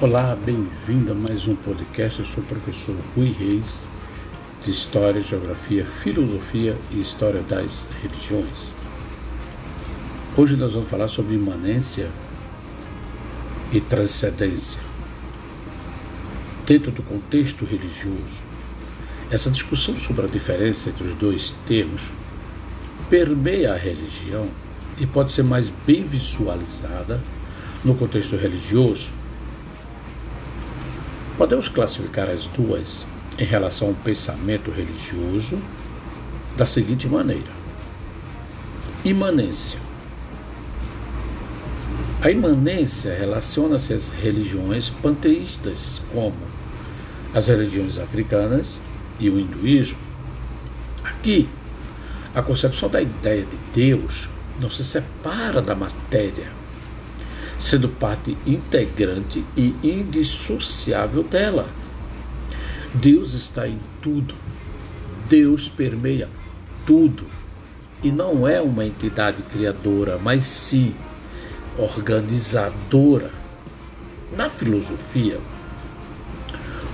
Olá, bem-vindo a mais um podcast. Eu sou o professor Rui Reis, de História, Geografia, Filosofia e História das Religiões. Hoje nós vamos falar sobre imanência e transcendência. Dentro do contexto religioso, essa discussão sobre a diferença entre os dois termos permeia a religião e pode ser mais bem visualizada no contexto religioso Podemos classificar as duas em relação ao pensamento religioso da seguinte maneira: imanência. A imanência relaciona-se às religiões panteístas, como as religiões africanas e o hinduísmo. Aqui, a concepção da ideia de Deus não se separa da matéria sendo parte integrante e indissociável dela. Deus está em tudo. Deus permeia tudo. E não é uma entidade criadora, mas sim organizadora. Na filosofia,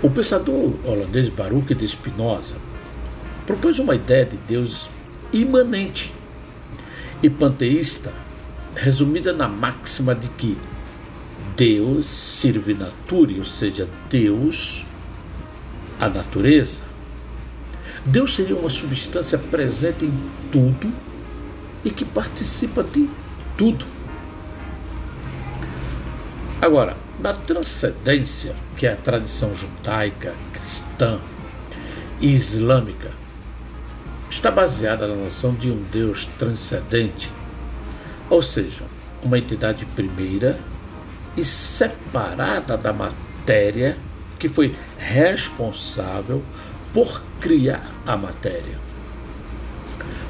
o pensador holandês Baruch de Spinoza propôs uma ideia de Deus imanente e panteísta resumida na máxima de que Deus serve nature, ou seja, Deus, a natureza. Deus seria uma substância presente em tudo e que participa de tudo. Agora, na transcendência, que é a tradição judaica, cristã e islâmica, está baseada na noção de um Deus transcendente ou seja, uma entidade primeira e separada da matéria que foi responsável por criar a matéria.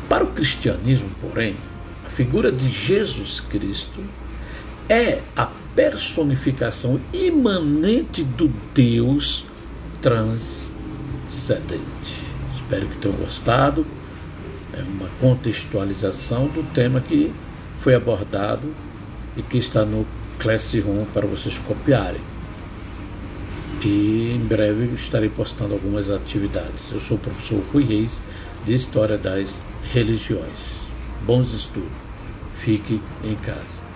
Para o cristianismo, porém, a figura de Jesus Cristo é a personificação imanente do Deus transcendente. Espero que tenham gostado. É uma contextualização do tema que foi abordado e que está no Classroom para vocês copiarem. E em breve estarei postando algumas atividades. Eu sou o professor Rui Reis, de História das Religiões. Bons estudos. Fique em casa.